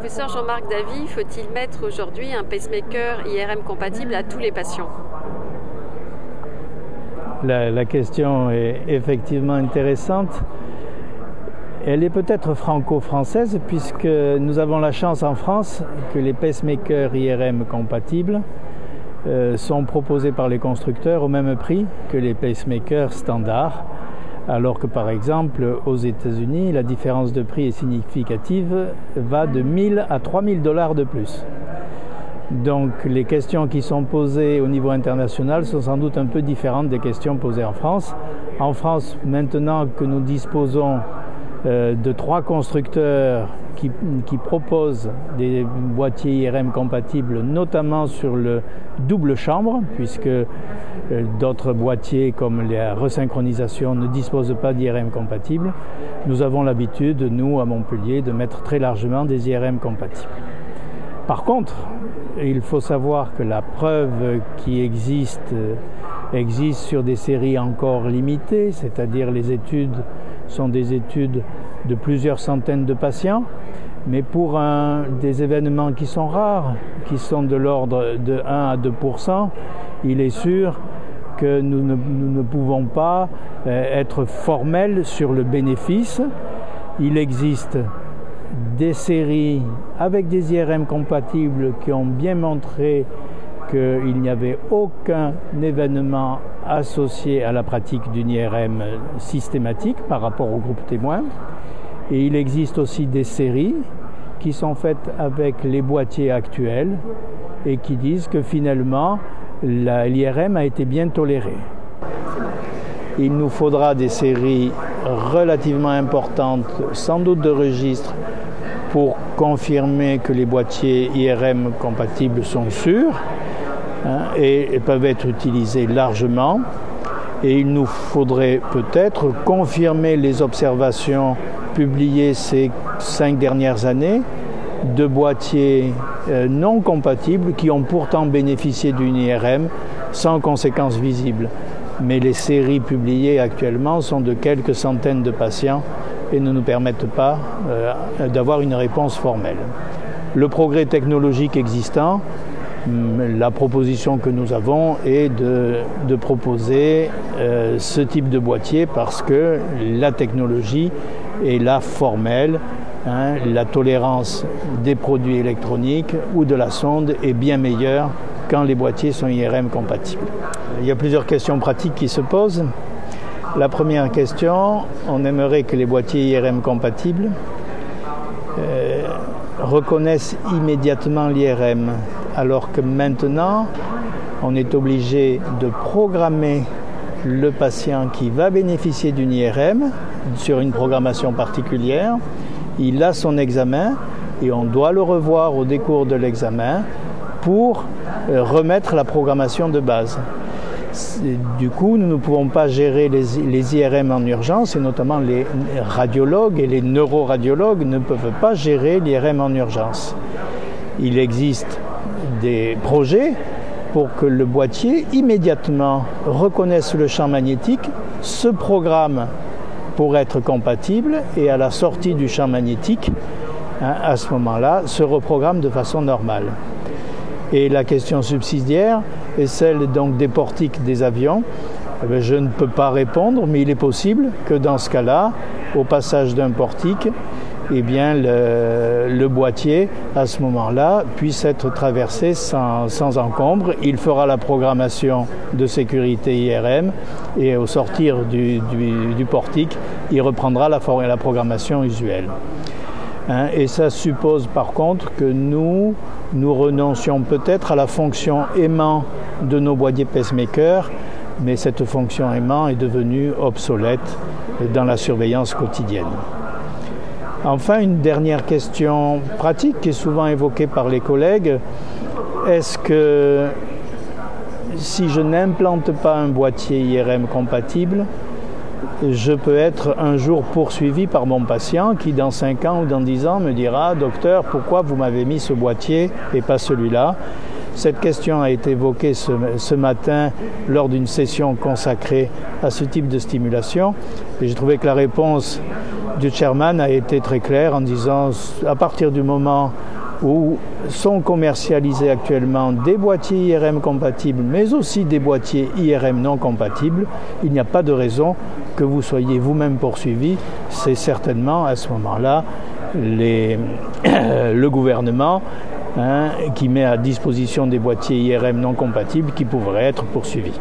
Professeur Jean-Marc Davy, faut-il mettre aujourd'hui un pacemaker IRM compatible à tous les patients? La, question est effectivement intéressante. Elle est peut-être franco-française puisque nous avons la chance en France que les pacemakers IRM compatibles euh, sont proposés par les constructeurs au même prix que les pacemakers standards, alors que par exemple aux États-Unis, la différence de prix est significative, va de 1000 à 3000 dollars de plus. Donc les questions qui sont posées au niveau international sont sans doute un peu différentes des questions posées en France. En France, maintenant que nous disposons euh, de trois constructeurs qui, proposent des boîtiers IRM compatibles, notamment sur le double chambre, puisque d'autres boîtiers comme la resynchronisation ne disposent pas d'IRM compatibles, nous avons l'habitude, nous, à Montpellier, de mettre très largement des IRM compatibles. Par contre, il faut savoir que la preuve qui existe existe sur des séries encore limitées, c'est-à-dire les études sont des études de plusieurs centaines de patients, mais pour des événements qui sont rares, qui sont de l'ordre de 1 à 2% il est sûr que nous ne, nous ne pouvons pas euh, être formels sur le bénéfice. Il existe des séries avec des IRM compatibles qui ont bien montré qu'il n'y avait aucun événement associé à la pratique d'une IRM systématique par rapport au groupe témoin. Et il existe aussi des séries qui sont faites avec les boîtiers actuels et qui disent que finalement l'IRM a été bien tolérée. Il nous faudra des séries relativement importantes, sans doute de registres, pour confirmer que les boîtiers IRM compatibles sont sûrs hein, et, peuvent être utilisés largement. Et il nous faudrait peut-être confirmer les observations publiées ces cinq dernières années de boîtiers euh, non compatibles qui ont pourtant bénéficié d'une IRM sans conséquences visibles. Mais les séries publiées actuellement sont de quelques centaines de patients et ne nous permettent pas euh, d'avoir une réponse formelle. Le progrès technologique existant, hum, la proposition que nous avons est de, proposer euh, ce type de boîtier parce que la technologie est là formelle. Hein, la tolérance des produits électroniques ou de la sonde est bien meilleure quand les boîtiers sont IRM compatibles. Il y a plusieurs questions pratiques qui se posent. La première question, on aimerait que les boîtiers IRM compatibles euh, reconnaissent immédiatement l'IRM, alors que maintenant, on est obligé de programmer le patient qui va bénéficier d'une IRM sur une programmation particulière. Il a son examen et on doit le revoir au décours de l'examen pour euh, remettre la programmation de base. Du coup, nous ne pouvons pas gérer les, IRM en urgence, et notamment les radiologues et les neuroradiologues ne peuvent pas gérer l'IRM en urgence. Il existe des projets pour que le boîtier immédiatement reconnaisse le champ magnétique, se programme pour être compatible et à la sortie du champ magnétique, hein, à ce moment-là, se reprogramme de façon normale. Et la question subsidiaire est celle donc des portiques des avions. Eh je ne peux pas répondre, mais il est possible que dans ce cas-là, au passage d'un portique, eh bien, le, boîtier, à ce moment-là, puisse être traversé sans, encombre. Il fera la programmation de sécurité IRM et au sortir du, portique, il reprendra la, la programmation usuelle. Hein, et ça suppose par contre que nous, nous renoncions peut-être à la fonction aimant de nos boîtiers pacemaker, mais cette fonction aimant est devenue obsolète dans la surveillance quotidienne. Enfin, une dernière question pratique qui est souvent évoquée par les collègues. Est-ce que si je n'implante pas un boîtier IRM compatible, je peux être un jour poursuivi par mon patient qui, dans 5 ans ou dans 10 ans, me dira Docteur, pourquoi vous m'avez mis ce boîtier et pas celui-là? Cette question a été évoquée ce, matin lors d'une session consacrée à ce type de stimulation et j'ai trouvé que la réponse du chairman a été très claire en disant à partir du moment où sont commercialisés actuellement des boîtiers IRM compatibles, mais aussi des boîtiers IRM non compatibles, il n'y a pas de raison que vous soyez vous-même poursuivi. C'est certainement à ce moment-là le gouvernement hein, qui met à disposition des boîtiers IRM non compatibles qui pourraient être poursuivis.